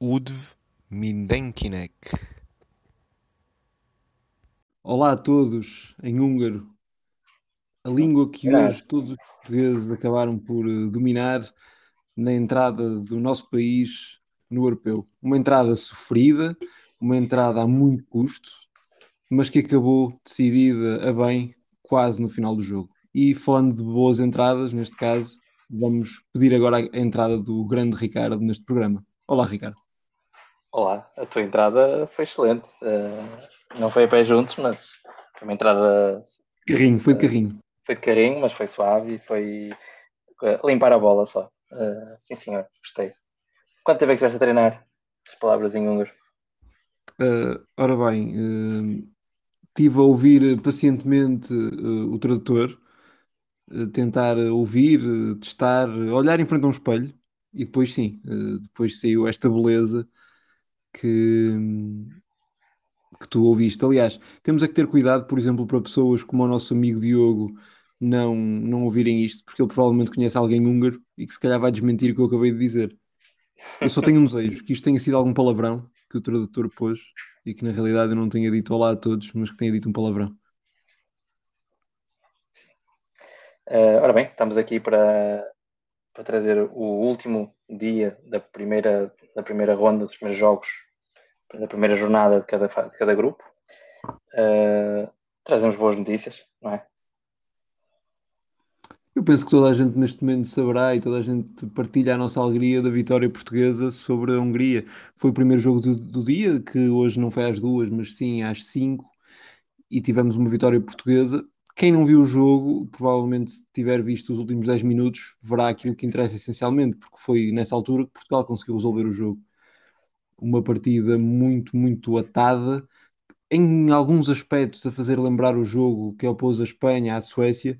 Udv Mindenkinek. Olá a todos, em húngaro. A língua que hoje todos os portugueses acabaram por eh, dominar na entrada do nosso país no europeu. Uma entrada sofrida, uma entrada a muito custo, mas que acabou decidida a bem quase no final do jogo. E falando de boas entradas, neste caso, vamos pedir agora a entrada do grande Ricardo neste programa. Olá, Ricardo. Olá, a tua entrada foi excelente. Uh, não foi a pé juntos, mas foi uma entrada. Carrinho, foi de carrinho. Foi de carrinho, mas foi suave e foi uh, limpar a bola só. Uh, sim, senhor, gostei. Quanto tempo é que estiveste a treinar? As palavras em húngaro. ora bem, estive a ouvir pacientemente o tradutor, tentar ouvir, testar, olhar em frente a um espelho e depois sim, depois saiu esta beleza que, que tu ouviste. Aliás, temos é que ter cuidado, por exemplo, para pessoas como o nosso amigo Diogo não, não ouvirem isto, porque ele provavelmente conhece alguém húngaro e que se calhar vai desmentir o que eu acabei de dizer. Eu só tenho um desejo, que isto tenha sido algum palavrão que o tradutor pôs e que na realidade eu não tenha dito olá a todos, mas que tenha dito um palavrão. Uh, ora bem, estamos aqui para, para trazer o último dia da primeira, da primeira ronda dos primeiros jogos da primeira jornada de cada, de cada grupo. Uh, trazemos boas notícias, não é? Eu penso que toda a gente neste momento saberá e toda a gente partilha a nossa alegria da vitória portuguesa sobre a Hungria. Foi o primeiro jogo do, do dia, que hoje não foi às duas, mas sim às cinco, e tivemos uma vitória portuguesa. Quem não viu o jogo, provavelmente se tiver visto os últimos 10 minutos, verá aquilo que interessa essencialmente, porque foi nessa altura que Portugal conseguiu resolver o jogo. Uma partida muito, muito atada, em alguns aspectos a fazer lembrar o jogo que opôs a Espanha à Suécia,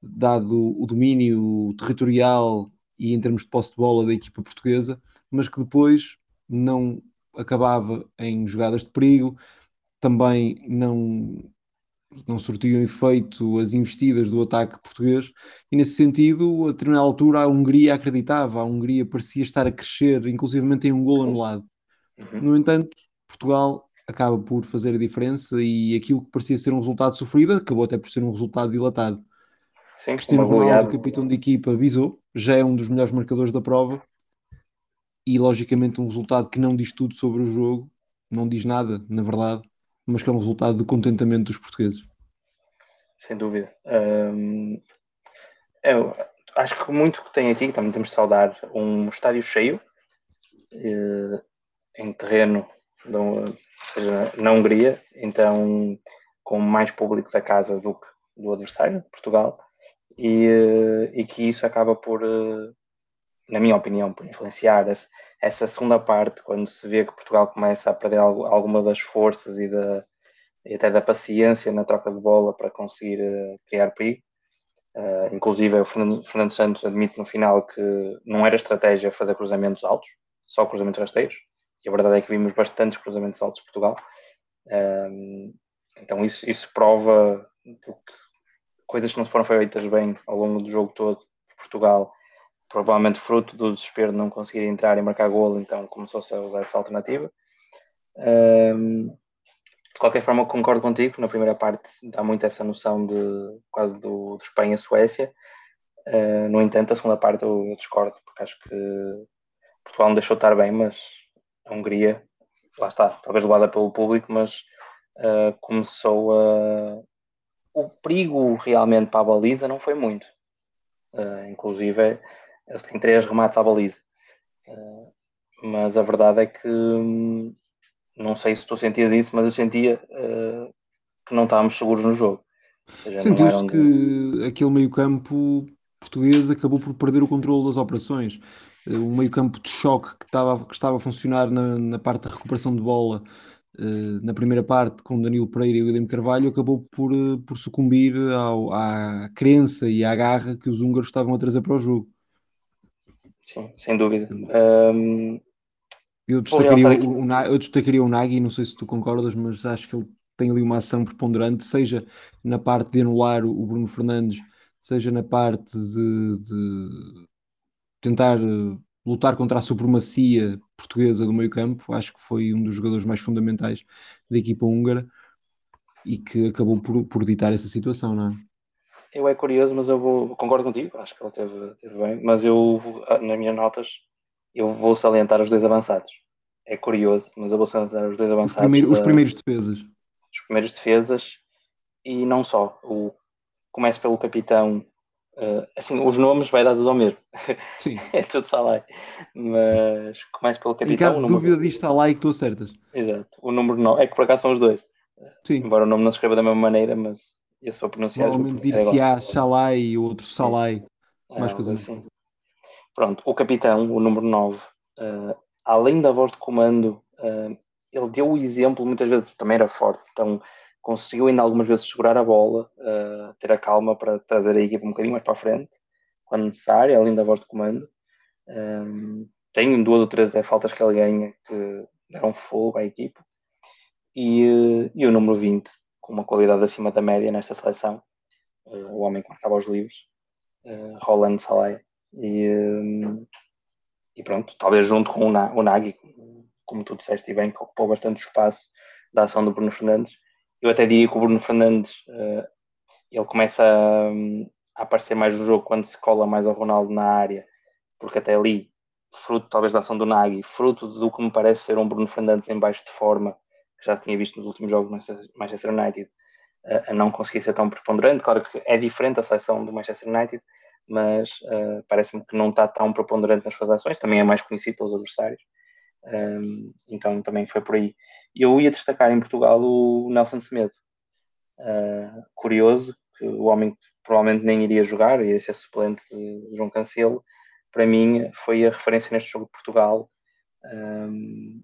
dado o domínio territorial e em termos de posse de bola da equipa portuguesa, mas que depois não acabava em jogadas de perigo, também não não surtiam efeito as investidas do ataque português, e nesse sentido, a determinada altura, a Hungria acreditava, a Hungria parecia estar a crescer, inclusive tem um gol anulado. Uhum. No entanto, Portugal acaba por fazer a diferença e aquilo que parecia ser um resultado sofrido acabou até por ser um resultado dilatado. Sim, Cristiano Ronaldo, capitão de equipa, avisou, já é um dos melhores marcadores da prova e logicamente um resultado que não diz tudo sobre o jogo, não diz nada, na verdade, mas que é um resultado de contentamento dos portugueses. Sem dúvida. Eu acho que muito que tem aqui, também temos de saudar um estádio cheio. Eh, em terreno, ou seja, na Hungria, então com mais público da casa do que do adversário, Portugal, e, eh, e que isso acaba por, eh, na minha opinião, por influenciar essa, essa segunda parte, quando se vê que Portugal começa a perder alguma das forças e, da, e até da paciência na troca de bola para conseguir uh, criar perigo. Uh, inclusive, o Fernando, Fernando, Santos admite no final que não era estratégia fazer cruzamentos altos, só cruzamentos rasteiros, e a verdade é que vimos bastantes cruzamentos altos de Portugal. Um, então isso, isso prova que coisas que não foram feitas bem ao longo do jogo todo por Portugal, provavelmente fruto do desespero de não conseguir entrar e marcar golo, então começou-se a usar essa alternativa. Um, de qualquer forma, concordo contigo, na primeira parte dá muito essa noção de quase do, Espanha-Suécia. Uh, no entanto, a segunda parte eu, eu discordo, porque acho que Portugal não deixou estar bem, mas a Hungria, lá está, talvez levada pelo público, mas uh, começou a. O perigo realmente para a baliza não foi muito. Uh, inclusive, eles têm três remates à baliza. Uh, mas a verdade é que hum, não sei se tu sentias isso, mas eu sentia que não estávamos seguros no jogo. Sentiu-se que aquele meio-campo português acabou por perder o controle das operações um meio campo de choque que estava, que estava a funcionar na, na parte da recuperação de bola uh, na primeira parte com Danilo Pereira e William Carvalho acabou por, uh, por sucumbir ao, à crença e à garra que os húngaros estavam a trazer para o jogo. Sim, sem dúvida. Um... Eu, destacaria o, o, eu destacaria o Nagy, não sei se tu concordas, mas acho que ele tem ali uma ação preponderante, seja na parte de anular o Bruno Fernandes, seja na parte de, de tentar eh, lutar contra a supremacia portuguesa do meio campo, acho que foi um dos jogadores mais fundamentais da equipa húngara e que acabou por, por ditar essa situação, não é? Eu é curioso, mas eu vou, concordo contigo, acho que ele teve, teve bem, mas eu, nas minhas notas, eu vou salientar os dois avançados. É curioso, mas eu vou salientar os dois avançados. Os, primeiro, da, os primeiros defesas. Os primeiros defesas, e não só. O, começo pelo capitão Uh, assim, os nomes vai dar tudo ao mesmo. Sim. é tudo Salai. Mas começo pelo capitão. Em caso de dúvida, diz Salai que estou certas. Exato. O número 9. É que por acaso são os dois. Sim. Embora o nome não se escreva da mesma maneira, mas esse foi pronunciado. Provavelmente dir-se-á Salai e outro Salai. É, mais coisas assim. Pronto, o capitão, o número 9, uh, eh, além da voz de comando, uh, ele deu o exemplo, muitas vezes também era forte. Então, conseguiu ainda algumas vezes segurar a bola, uh, ter a calma para trazer a equipa um bocadinho mais para a frente, quando necessário, além da voz de comando. Um, tem duas ou três faltas que ele ganha que deram fogo à equipa. E, e o número 20, com uma qualidade acima da média nesta seleção, uh, o homem que marcava os livros, uh, Roland Salai. E, um, e pronto, talvez junto com o, Na, o Nagy, como tu disseste e bem, que ocupou bastante espaço da ação do Bruno Fernandes, eu até diria que o Bruno Fernandes ele começa a, aparecer mais no jogo quando se cola mais ao Ronaldo na área, porque até ali, fruto talvez da ação do Nagy, fruto do que me parece ser um Bruno Fernandes em baixo de forma, que já tinha visto nos últimos jogos do Manchester United, uh, a não conseguir ser tão preponderante. Claro que é diferente a seleção do Manchester United, mas uh, parece-me que não está tão preponderante nas suas ações, também é mais conhecido pelos adversários. Um, então também foi por aí. Eu ia destacar em Portugal o Nelson Semedo. Uh, curioso, que o homem provavelmente nem iria jogar, iria ser suplente de João Cancelo. Para mim, foi a referência neste jogo de Portugal, um,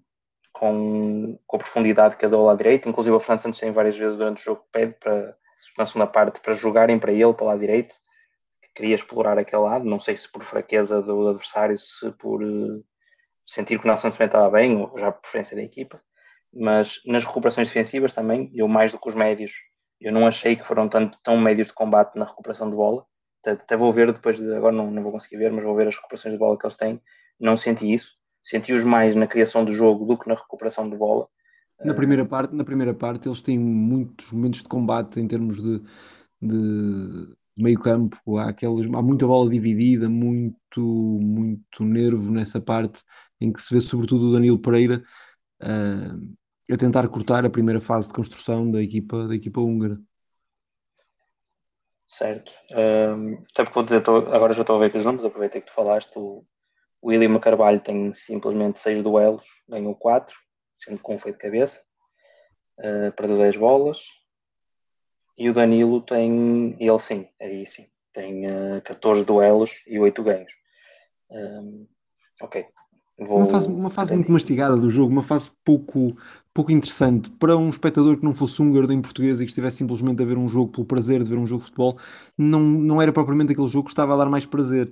com, com a profundidade que a deu lá direito. Inclusive, Fernando Santos tem várias vezes durante o jogo pede para, na segunda parte para jogarem para ele, para lá direito, que queria explorar aquele lado. Não sei se por fraqueza do adversário, se por sentir que o Nelson Semedo estava bem, ou já por preferência da equipa, mas nas recuperações defensivas também, eu mais do que os médios, eu não achei que foram tanto, tão médios de combate na recuperação de bola, até, até vou ver depois, de, agora não, não vou conseguir ver, mas vou ver as recuperações de bola que eles têm, não senti isso, senti-os mais na criação do jogo do que na recuperação de bola. Na primeira parte, na primeira parte eles têm muitos momentos de combate em termos de, de meio campo, há, aqueles, há muita bola dividida, muito, muito nervo nessa parte em que se vê sobretudo o Danilo Pereira uh, a tentar cortar a primeira fase de construção da equipa, da equipa húngara. Certo. Um, até porque vou dizer, tô, agora já estou a ver que os nomes, aproveitei que tu falaste. O William Carvalho tem simplesmente 6 duelos, ganhou 4, sendo com um foi de cabeça, uh, perdeu 10 bolas. E o Danilo tem, ele sim, aí sim, tem uh, ah, 14 duelos e 8 ganhos. Um, ok, Vou... Uma fase, uma fase muito mastigada do jogo, uma fase pouco, pouco interessante para um espectador que não fosse húngaro em português e que estivesse simplesmente a ver um jogo pelo prazer de ver um jogo de futebol, não, não era propriamente aquele jogo que estava a dar mais prazer.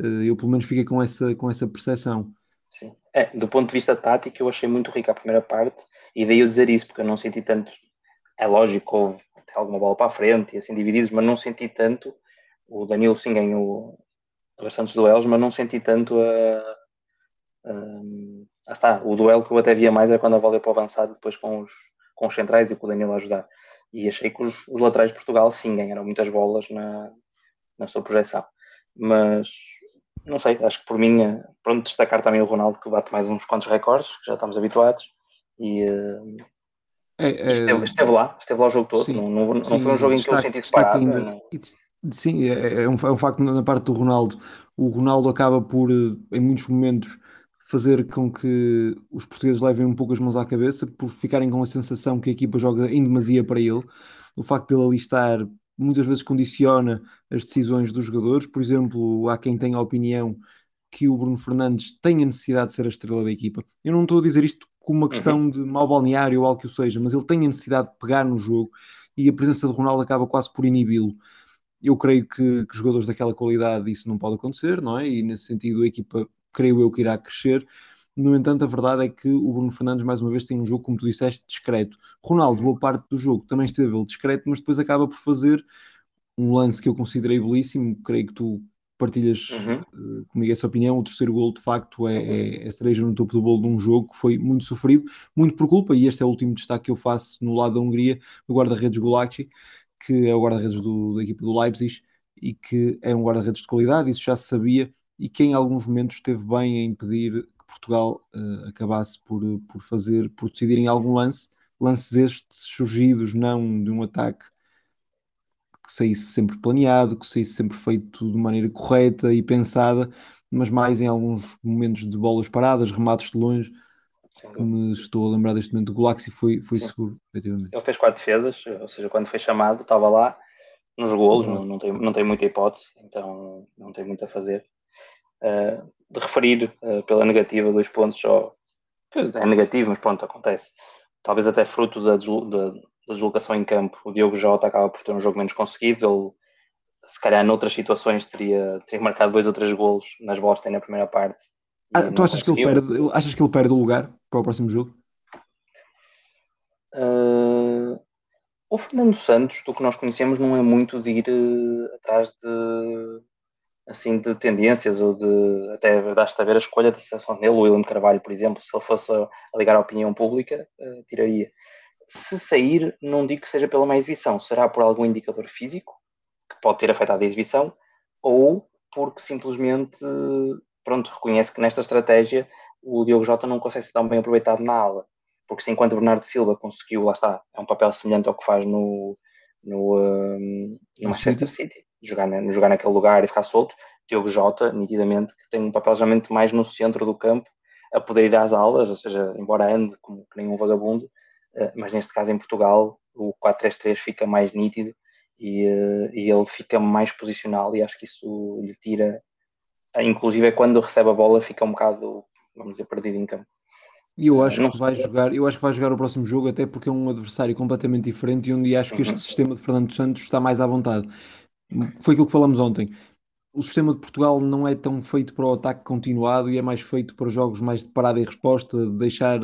Eh, eu pelo menos fiquei com essa, com essa percepção. Sim. É, do ponto de vista tático, eu achei muito rica a primeira parte e daí eu dizer isso, porque eu não senti tanto. É lógico, houve alguma bola para a frente e assim divididos, mas não senti tanto. O Danilo sim ganhou bastantes duelos, mas não senti tanto a um, ah, está, o duelo que eu até via mais é quando a bola ia para o avançado depois com os, com os centrais e com o Danilo a ajudar. E achei que os, os laterais de Portugal sim ganharam muitas bolas na, na sua projeção. Mas não sei, acho que por mim, eh, pronto, destacar também o Ronaldo que bate mais uns quantos recordes, que já estamos habituados. E, uh, é, é, esteve, esteve, lá, esteve lá o jogo todo. Sim, não, não, não sim, foi um jogo em que eu senti separado. Ainda. Sim, é, é, um, é um facto na parte do Ronaldo. O Ronaldo acaba por, eh, em muitos momentos, fazer com que os portugueses levem um pouco as mãos à cabeça por ficarem com a sensação que a equipa joga em demasia para ele. O facto dele ali estar muitas vezes condiciona as decisões dos jogadores. Por exemplo, há quem tenha a opinião que o Bruno Fernandes tem a necessidade de ser a estrela da equipa. Eu não estou a dizer isto como uma questão uhum. de mau balneário ou algo que o seja, mas ele tem a necessidade de pegar no jogo e a presença de Ronaldo acaba quase por inibi-lo. Eu creio que, que jogadores daquela qualidade isso não pode acontecer, não é? E nesse sentido a equipa creio eu que irá crescer. No entanto, a verdade é que o Bruno Fernandes, mais uma vez, tem um jogo, como tu disseste, discreto. Ronaldo, boa parte do jogo, também esteve ele discreto, mas depois acaba por fazer um lance que eu considerei belíssimo, creio que tu partilhas uhum. comigo essa opinião. O terceiro gol, de facto, é, é, é cereja no topo do bolo de um jogo que foi muito sofrido, muito por culpa, e este é o último destaque que eu faço no lado da Hungria, do guarda-redes Gulacsi, que é o guarda-redes da equipa do Leipzig e que é um guarda-redes de qualidade, isso já se sabia, e que em alguns momentos esteve bem a impedir Portugal uh, acabasse por, por fazer, por decidir em algum lance, lances estes surgidos não de um ataque que saísse sempre planeado, que saísse sempre feito de maneira correta e pensada, mas mais em alguns momentos de bolas paradas, remates de longe, que me estou a lembrar deste momento. O Gulaxi foi, foi seguro, efetivamente. Ele fez quatro defesas, ou seja, quando foi chamado, estava lá nos golos, não, não, tem, não tem muita hipótese, então não tem muito a fazer. Uh, de referir uh, pela negativa dois pontos só, é negativo, mas pronto, acontece. Talvez até fruto da, da, da deslocação em campo. O Diogo Jota acaba por ter um jogo menos conseguido. Ele, se calhar, noutras situações, teria, teria marcado dois ou três golos nas tem na primeira parte. Ah, tu achas que, ele perde, achas que ele perde o lugar para o próximo jogo? Uh, o Fernando Santos, do que nós conhecemos, não é muito de ir uh, atrás de assim de tendências ou de até basta ver a escolha da seleção dele, o William Carvalho, por exemplo, se ele fosse a, ligar à opinião pública, uh, tiraria se sair, não digo que seja pela má exibição, será por algum indicador físico que pode ter afetado a exibição ou porque simplesmente, pronto, reconhece que nesta estratégia o Diogo Jota não consegue ser tão bem aproveitado na ala. Porque se enquanto Bernardo Silva conseguiu, lá está, é um papel semelhante ao que faz no, no, um, no Manchester City, jogar, na, jogar naquele lugar e ficar solto, Diogo Jota, nitidamente, que tem um papel geralmente mais no centro do campo, a poder ir às alas, ou seja, embora ande como que nem um vagabundo, eh, mas neste caso em Portugal o 4-3-3 fica mais nítido e, eh, e, ele fica mais posicional e acho que isso lhe tira, inclusive é quando recebe a bola fica um bocado, vamos dizer, perdido em campo. E eu acho não que vai jogar, eu acho que vai jogar o próximo jogo até porque é um adversário completamente diferente e onde acho que este uhum. sistema de Fernando Santos está mais à vontade. Foi aquilo que falamos ontem o sistema de Portugal não é tão feito para o ataque continuado e é mais feito para jogos mais de parada e resposta, de deixar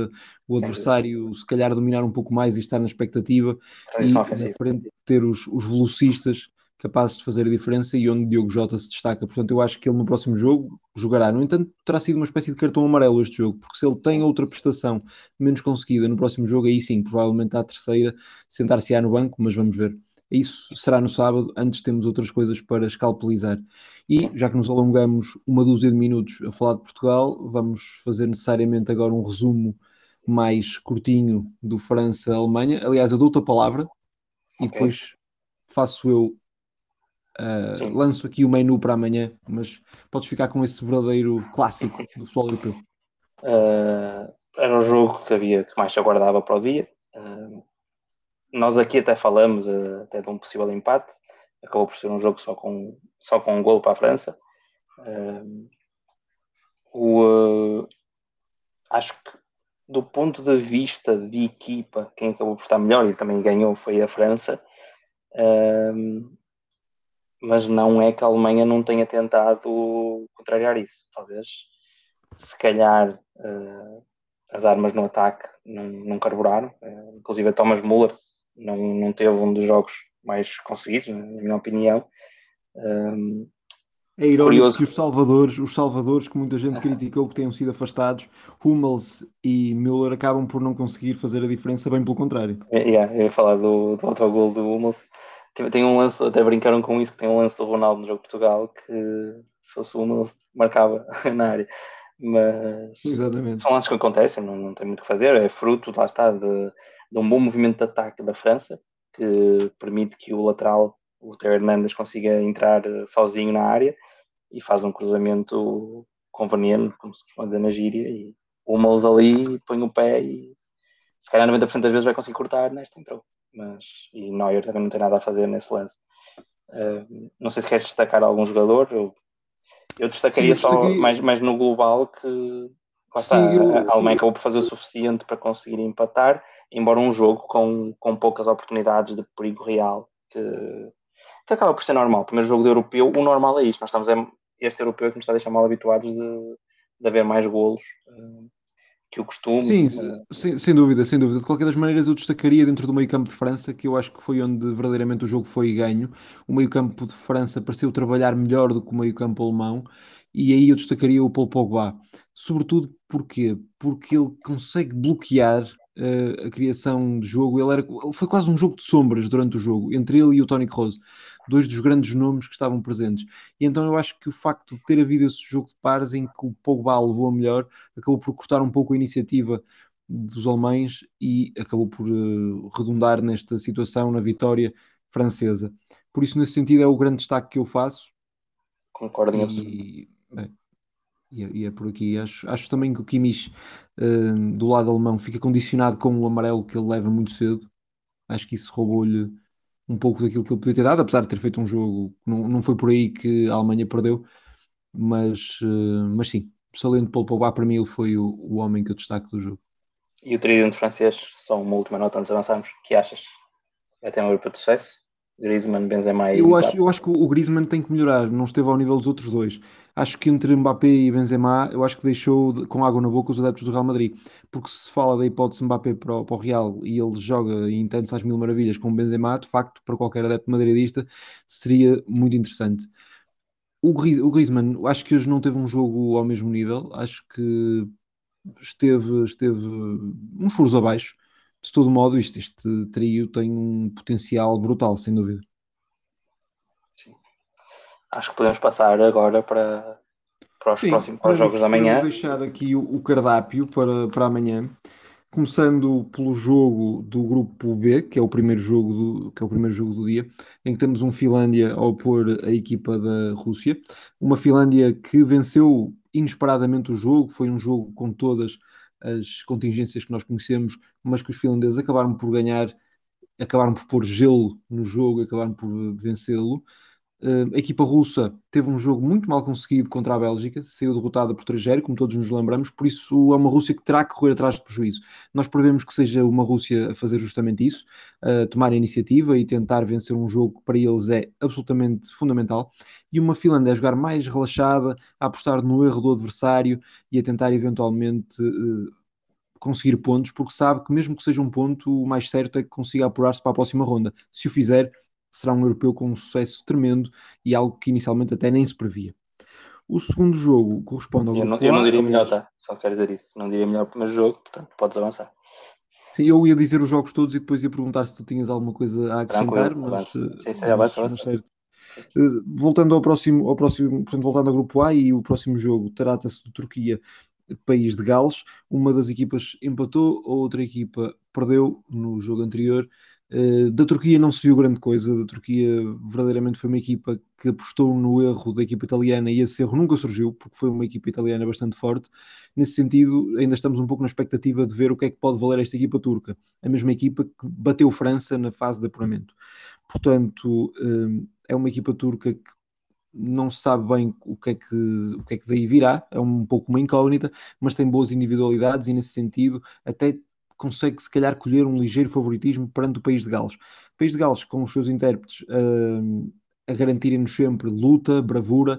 o adversário se calhar dominar um pouco mais e estar na expectativa e na frente ter os, os velocistas capazes de fazer a diferença e onde Diogo Jota se destaca. Portanto, eu acho que ele no próximo jogo jogará. No entanto, terá sido uma espécie de cartão amarelo este jogo, porque se ele tem outra prestação menos conseguida no próximo jogo, aí sim, provavelmente à terceira, sentar-se-á no banco, mas vamos ver. Isso será no sábado, antes temos outras coisas para escalpelizar. E já que nos alongamos uma dúzia de minutos a falar de Portugal, vamos fazer necessariamente agora um resumo mais curtinho do França-Alemanha. Aliás, eu dou-te a palavra okay. e depois faço eu. Uh, lanço aqui o menu para amanhã, mas podes ficar com esse verdadeiro clássico do futebol europeu. Uh, era o jogo que havia que mais se aguardava para o dia. Uh, nós aqui até falamos até de um possível empate. Acabou por ser um jogo só com, só com um gol para a França. O, acho que do ponto de vista de equipa, quem acabou por estar melhor e também ganhou foi a França. Mas não é que a Alemanha não tenha tentado contrariar isso. Talvez, se calhar, as armas no ataque não, não carburaram. inclusive a Thomas Müller não, não teve um dos jogos mais conseguidos, na minha opinião. Um, é irónico curioso. que os salvadores, os salvadores que muita gente criticou que tenham sido afastados, Hummels e Müller acabam por não conseguir fazer a diferença, bem pelo contrário. É, yeah, eu ia falar do, do autogol do Hummels. Tem um lance, até brincaram com isso, que tem um lance do Ronaldo no jogo de Portugal que se fosse o Hummels marcava na área. Mas Exatamente. são lances que acontecem, não, não tem muito o que fazer, é fruto, lá está, de, de um bom movimento de ataque da França, que permite que o lateral, o Theo Hernandes, consiga entrar eh, sozinho na área e faz um cruzamento conveniente, como se costuma dizer na gíria, e uma ali, põe o pé e se calhar 90% das vezes vai conseguir cortar, nesta entrou. Mas, e Neuer também não tem nada a fazer nesse lance. Uh, não sei se queres destacar algum jogador, eu, eu destacaria Sim, eu destacaria... só mais, mais no global que Sim, eu... a Alemanha acabou por fazer o suficiente para conseguir empatar, embora um jogo com, com poucas oportunidades de perigo real, que, que acaba por ser normal. Primeiro jogo do europeu, o normal é isto. Nós estamos, este europeu que nos está a deixar mal habituados de, de haver mais golos, eh, que o costume. Sim, sem, sem, dúvida, sem dúvida. De qualquer das maneiras, eu destacaria dentro do meio campo de França, que eu acho que foi onde verdadeiramente o jogo foi ganho. O meio campo de França pareceu trabalhar melhor do que o meio campo alemão, e aí eu destacaria o Paul Pogba. Sobretudo porquê? Porque ele consegue bloquear a criação de jogo. Ele era, foi quase um jogo de sombras durante o jogo, entre ele e o Tony Kroos, dois dos grandes nomes que estavam presentes. E então eu acho que o facto de ter havido esse jogo de pares em que o Pogba levou a melhor, acabou por cortar um pouco a iniciativa dos alemães e acabou por uh, redundar nesta situação na vitória francesa. Por isso, nesse sentido, é o grande destaque que eu faço. Concordo em e, é, e, é por aqui. Acho, acho também que o Kimmich, uh, do lado alemão, fica condicionado com o amarelo que ele leva muito cedo. Acho que isso roubou-lhe um pouco daquilo que ele podia ter dado, apesar de ter feito um jogo. Não, não foi por aí que a Alemanha perdeu, mas, uh, mas sim, salendo Paul Pogba, para mim ele foi o, o homem que eu destaco do jogo. E o tridente francês, só uma última nota antes de avançarmos, que achas? Vai ter um grupo de sucesso? Griezmann, Benzema e eu acho, eu acho que o Griezmann tem que melhorar, não esteve ao nível dos outros dois. Acho que entre Mbappé e Benzema, eu acho que deixou de, com água na boca os adeptos do Real Madrid, porque se fala da hipótese Mbappé para o, para o Real e ele joga e entende-se às mil maravilhas com o Benzema, de facto, para qualquer adepto madridista, seria muito interessante. O, o Griezmann, acho que hoje não teve um jogo ao mesmo nível, acho que esteve, esteve uns furos abaixo de todo modo, isto, este trio tem um potencial brutal, sem dúvida. Sim. Acho que podemos passar agora para, para os Sim, próximos para os jogos da manhã. Vamos deixar aqui o, o, cardápio para, para amanhã. Começando pelo jogo do grupo B, que é o primeiro jogo do, que é o primeiro jogo do dia, em que temos um Finlândia a opor a equipa da Rússia. Uma Finlândia que venceu inesperadamente o jogo, foi um jogo com todas as contingências que nós conhecemos, mas que os finlandeses acabaram por ganhar, acabaram por pôr gelo no jogo, acabaram por vencê-lo. Uh, a equipa russa teve um jogo muito mal conseguido contra a Bélgica, saiu derrotada por 3 como todos nos lembramos, por isso é uma Rússia que terá que correr atrás de prejuízo. Nós prevemos que seja uma Rússia a fazer justamente isso, a tomar a iniciativa e tentar vencer um jogo que para eles é absolutamente fundamental, e uma Finlândia a jogar mais relaxada, a apostar no erro do adversário e a tentar eventualmente. Uh, conseguir pontos, porque sabe que mesmo que seja um ponto, o mais certo é que consiga apurar-se para a próxima ronda. Se o fizer, será um europeu com um sucesso tremendo e algo que inicialmente até nem se previa. O segundo jogo corresponde ao eu não, eu não diria melhor, tá? Só quero dizer isso. Não diria melhor o primeiro jogo, portanto podes avançar. Sim, eu ia dizer os jogos todos e depois ia perguntar se tu tinhas alguma coisa a acrescentar, mas, sim, sim, mas, mas certo. Eh, voltando ao próximo, ao próximo, portanto, voltando ao grupo A e o próximo jogo trata-se de Turquia, país de Gales. Uma das equipas empatou, a outra equipa perdeu no jogo anterior eh, da Turquia não se viu grande coisa. Da Turquia verdadeiramente foi uma equipa que apostou no erro da equipa italiana e esse erro nunca surgiu, porque foi uma equipa italiana bastante forte. Nesse sentido, ainda estamos um pouco na expectativa de ver o que é que pode valer esta equipa turca. A mesma equipa que bateu França na fase de apuramento. Portanto, eh, é uma equipa turca que não se sabe bem o que, é que, o que é que daí virá, é um pouco uma incógnita, mas tem boas individualidades e nesse sentido até consegue se calhar colher um ligeiro favoritismo perante o país de Gales. O país de Gales, com os seus intérpretes uh, a garantirem-nos sempre luta, bravura,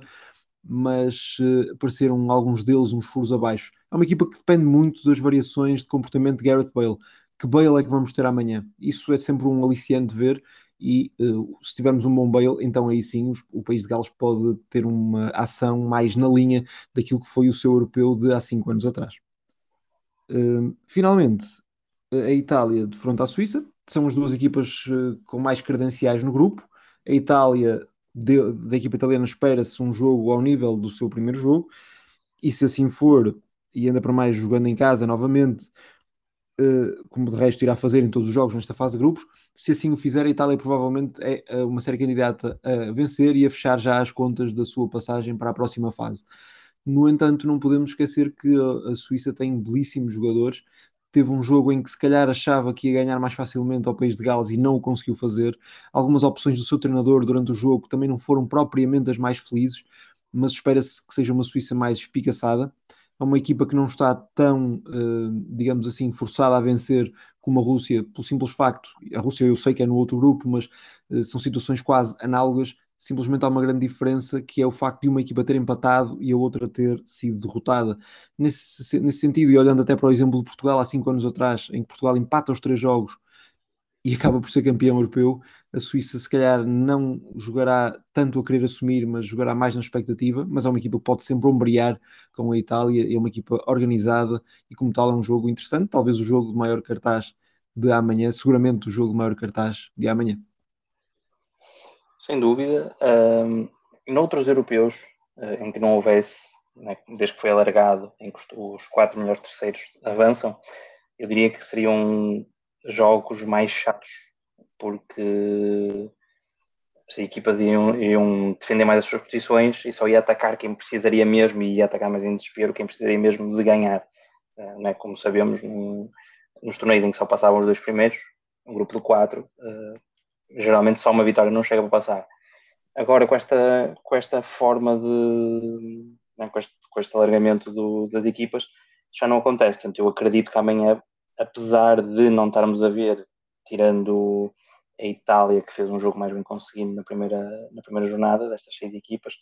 mas uh, apareceram alguns deles uns furos abaixo. É uma equipa que depende muito das variações de comportamento de Gareth Bale. Que Bale é que vamos ter amanhã? Isso é sempre um aliciante ver e uh, se tivermos um bom Bale, então aí sim os, o país de Gales pode ter uma ação mais na linha daquilo que foi o seu europeu de há cinco anos atrás. Uh, finalmente, a Itália defronta a Suíça, são as duas equipas uh, com mais credenciais no grupo. A Itália, de, da equipa italiana, espera-se um jogo ao nível do seu primeiro jogo, e se assim for, e ainda para mais jogando em casa novamente, uh, como de resto irá fazer em todos os jogos nesta fase de grupos, se assim o fizer, a Itália provavelmente é eh, uma série candidata a vencer e a fechar já as contas da sua passagem para a próxima fase. No entanto, não podemos esquecer que a Suíça tem belíssimos jogadores, teve um jogo em que se calhar achava que ia ganhar mais facilmente ao país de Gales e não o conseguiu fazer. Algumas opções do seu treinador durante o jogo também não foram propriamente as mais felizes, mas espera-se que seja uma Suíça mais espicaçada. É uma equipa que não está tão, uh, digamos assim, forçada a vencer como a Rússia, pelo simples facto, a Rússia eu sei que é no outro grupo, mas uh, são situações quase análogas simplesmente há uma grande diferença que é o facto de uma equipa ter empatado e a outra ter sido derrotada. Nesse, nesse sentido, e olhando até para o exemplo de Portugal há cinco anos atrás, em que Portugal empata os três jogos e acaba por ser campeão europeu, a Suíça se calhar não jogará tanto a querer assumir, mas jogará mais na expectativa, mas é uma equipa que pode sempre ombrear com a Itália, é uma equipa organizada e como tal é um jogo interessante, talvez o jogo de maior cartaz de amanhã, seguramente o jogo de maior cartaz de amanhã. Sem dúvida. Um, noutros europeus, uh, em que não houvesse, né, desde que foi alargado, em que os quatro melhores terceiros avançam, eu diria que seriam jogos mais chatos, porque as equipas iam, iam, defender mais as suas posições e só ia atacar quem precisaria mesmo e ia atacar mais em desespero quem precisaria mesmo de ganhar. Uh, né? Como sabemos, nos torneios em que só passavam os dois primeiros, um grupo de quatro, uh, geralmente só uma vitória não chega para passar. Agora, com esta, com esta forma de. Não, com, este, com este alargamento do, das equipas, já não acontece. Portanto, eu acredito que amanhã, apesar de não estarmos a ver, tirando a Itália, que fez um jogo mais bem conseguido na primeira, na primeira jornada destas seis equipas,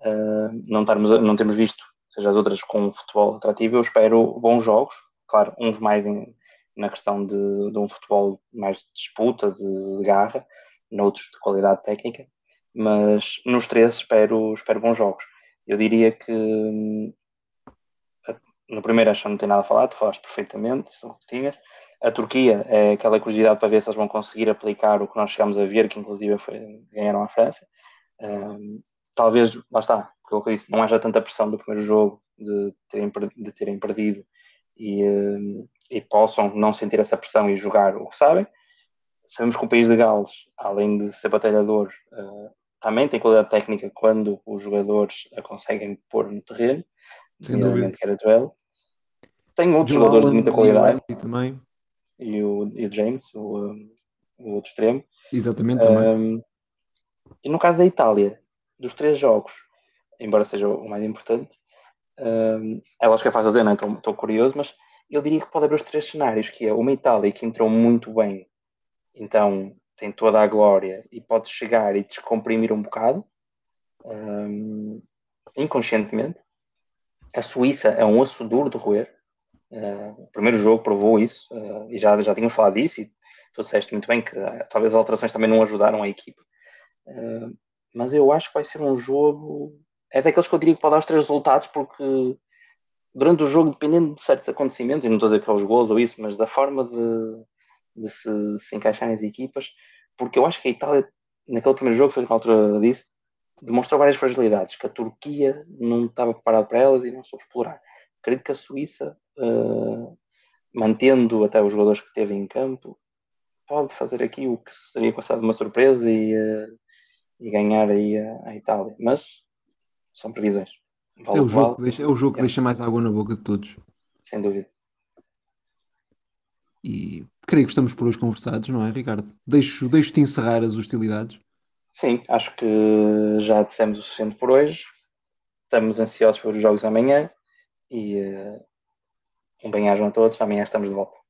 uh, não, estarmos, não temos visto, seja as outras com futebol atrativo, eu espero bons jogos, claro, uns mais em, na questão de, de, um futebol mais de disputa, de, de, garra, noutros de qualidade técnica, mas nos três espero, espero bons jogos. Eu diria que no primeiro acho que não tem nada a falar, tu falaste perfeitamente, são que tinhas. A Turquia é aquela curiosidade para ver se eles vão conseguir aplicar o que nós chegámos a ver, que inclusive foi, ganharam a França. Um, talvez, lá está, pelo que eu disse, não haja tanta pressão do primeiro jogo de terem, de terem perdido e, um, e possam não sentir essa pressão e jogar o que sabem. Sabemos que o país de Gales, além de ser batalhador, uh, também tem qualidade técnica quando os jogadores a conseguem pôr no terreno, nomeadamente duelo. Tem outros jogadores de muita qualidade. E, também. E, o, e o James, o, o outro extremo. Exatamente, um, E no caso da Itália, dos três jogos, embora seja o mais importante, um, é lógico que é fácil dizer, não é? estou, estou curioso, mas eu diria que pode haver os três cenários, que é uma Itália que entrou muito bem, então tem toda a glória e pode chegar e descomprimir um bocado, um, inconscientemente. A Suíça é um osso duro de roer. Uh, o primeiro jogo provou isso, uh, e já, já tínhamos falado disso, e tu disseste muito bem que uh, talvez as alterações também não ajudaram a equipe. mas eu acho que vai ser um jogo. É daqueles que eu diria que pode dar os três resultados, porque durante o jogo, dependendo de certos acontecimentos, e não estou a dizer que é os gols ou isso, mas da forma de, de se, se encaixar nas equipas, porque eu acho que a Itália, naquele primeiro jogo, foi na altura disse, demonstrou várias fragilidades, que a Turquia não estava preparada para elas e não soube explorar. Acredito que a Suíça, uh, mantendo até os jogadores que teve em campo, pode fazer aqui o que seria considerado uma surpresa e, uh, e ganhar aí a, a Itália. Mas são previsões. Vale é o jogo, que deixa, é o jogo que deixa mais água na boca de todos. Sem dúvida. E creio que estamos por hoje conversados, não é, Ricardo? Deixo-te deixo encerrar as hostilidades. Sim, acho que já dissemos o suficiente por hoje. Estamos ansiosos para os jogos amanhã e uh, um bem-ajo a todos. Amanhã estamos de volta.